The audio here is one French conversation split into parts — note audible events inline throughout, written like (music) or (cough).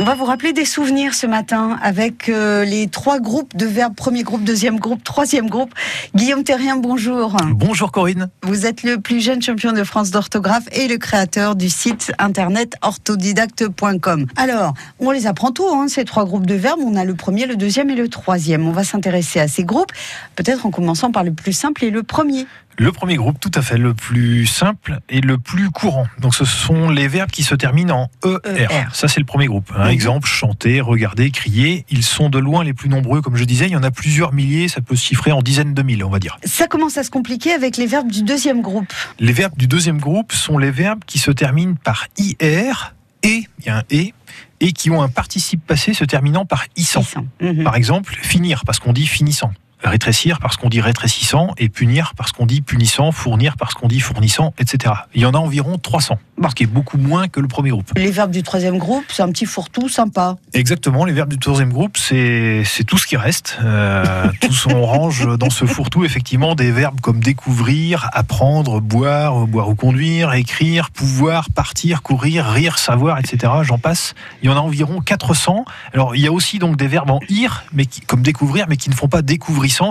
On va vous rappeler des souvenirs ce matin avec euh, les trois groupes de verbes, premier groupe, deuxième groupe, troisième groupe. Guillaume Terrien, bonjour. Bonjour Corinne. Vous êtes le plus jeune champion de France d'orthographe et le créateur du site internet orthodidacte.com. Alors, on les apprend tous, hein, ces trois groupes de verbes. On a le premier, le deuxième et le troisième. On va s'intéresser à ces groupes, peut-être en commençant par le plus simple et le premier. Le premier groupe, tout à fait, le plus simple et le plus courant. Donc, ce sont les verbes qui se terminent en ER. ER. Ça, c'est le premier groupe. Un exemple, chanter, regarder, crier. Ils sont de loin les plus nombreux, comme je disais. Il y en a plusieurs milliers. Ça peut se chiffrer en dizaines de mille, on va dire. Ça commence à se compliquer avec les verbes du deuxième groupe. Les verbes du deuxième groupe sont les verbes qui se terminent par IR et, il y a un et, et qui ont un participe passé se terminant par issant. Mhm. Par exemple, finir parce qu'on dit finissant. Rétrécir parce qu'on dit rétrécissant et punir parce qu'on dit punissant, fournir parce qu'on dit fournissant, etc. Il y en a environ 300, ce qui est beaucoup moins que le premier groupe. Les verbes du troisième groupe, c'est un petit fourre-tout sympa. Exactement, les verbes du troisième groupe, c'est tout ce qui reste. Euh, (laughs) on range dans ce fourre-tout effectivement des verbes comme découvrir, apprendre, boire, boire ou conduire, écrire, pouvoir, partir, courir, rire, savoir, etc. J'en passe. Il y en a environ 400. Alors il y a aussi donc des verbes en ir, mais qui, comme découvrir, mais qui ne font pas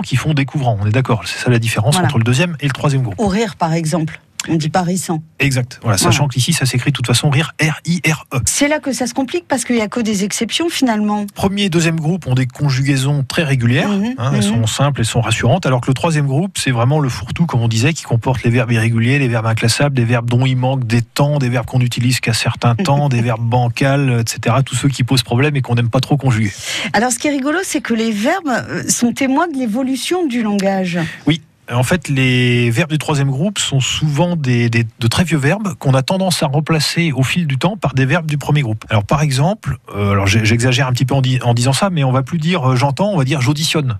qui font découvrant. On est d'accord. C'est ça la différence Voilà. entre le deuxième et le troisième groupe. Au rire, par exemple. On dit pas rissant. Exact. Voilà, sachant qu'ici ça s'écrit de toute façon rire R-I-R-E. C'est là que ça se complique parce qu'il n'y a que des exceptions finalement. Premier et deuxième groupe ont des conjugaisons très régulières. Mhm, hein, mhm. Elles sont simples, elles sont rassurantes. Alors que le troisième groupe, c'est vraiment le fourre-tout, comme on disait, qui comporte les verbes irréguliers, les verbes inclassables, des verbes dont il manque des temps, des verbes qu'on n'utilise qu'à certains (laughs) temps, des verbes bancals, etc. Tous ceux qui posent problème et qu'on n'aime pas trop conjuguer. Alors ce qui est rigolo, c'est que les verbes euh, sont témoins de l'évolution du langage. En fait, les verbes du troisième groupe sont souvent des, de très vieux verbes qu'on a tendance à remplacer au fil du temps par des verbes du premier groupe. Alors, par exemple, euh, alors j'exagère un petit peu en, di- en disant ça, mais on va plus dire euh, j'entends, on va dire j'auditionne.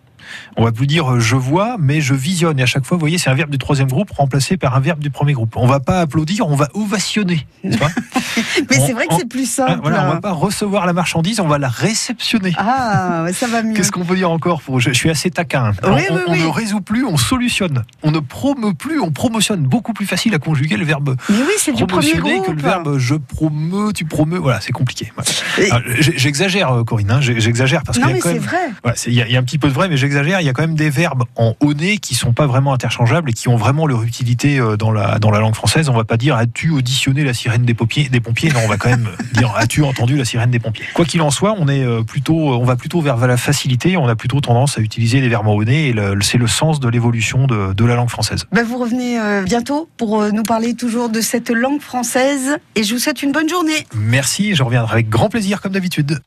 On va plus dire euh, je vois, mais je visionne. Et à chaque fois, vous voyez, c'est un verbe du troisième groupe remplacé par un verbe du premier groupe. On va pas applaudir, on va ovationner. pas? (laughs) (laughs) Mais c'est vrai que c'est plus Ah, simple. voilà, on va pas recevoir la marchandise, on va la réceptionner. Ah, ça va mieux. Qu'est-ce qu'on peut dire encore pour... je, je suis assez taquin. Oui, on oui, on oui. ne résout plus, on solutionne. On ne promeut plus, on promotionne. Beaucoup plus facile à conjuguer le verbe Mais oui, c'est du premier groupe. que le verbe je promeux, tu promeux. Voilà, c'est compliqué. Voilà. Alors, J'exagère, euh, Corinne, hein, j'exagère parce Non qu'il y a quand c'est même. voilà, Il y, a- il y a un petit peu de vrai, mais j'exagère. Il y a quand même des verbes en oné qui sont pas vraiment interchangeables et qui ont vraiment leur utilité euh, dans la, dans la langue française. On va pas dire as-tu auditionné la sirène des pompiers, des pompiers Non, on va quand même dire as-tu entendu la sirène des pompiers? Quoi qu'il en soit, on est euh, plutôt, on va plutôt vers la facilité. On a plutôt tendance à utiliser les verbes oné et c'est le sens de l'évolution de, de la langue française. Ben, vous revenez euh, bientôt pour euh, nous parler toujours de cette langue française et je vous souhaite une bonne journée. Merci, je reviendrai avec grand plaisir comme d'habitude.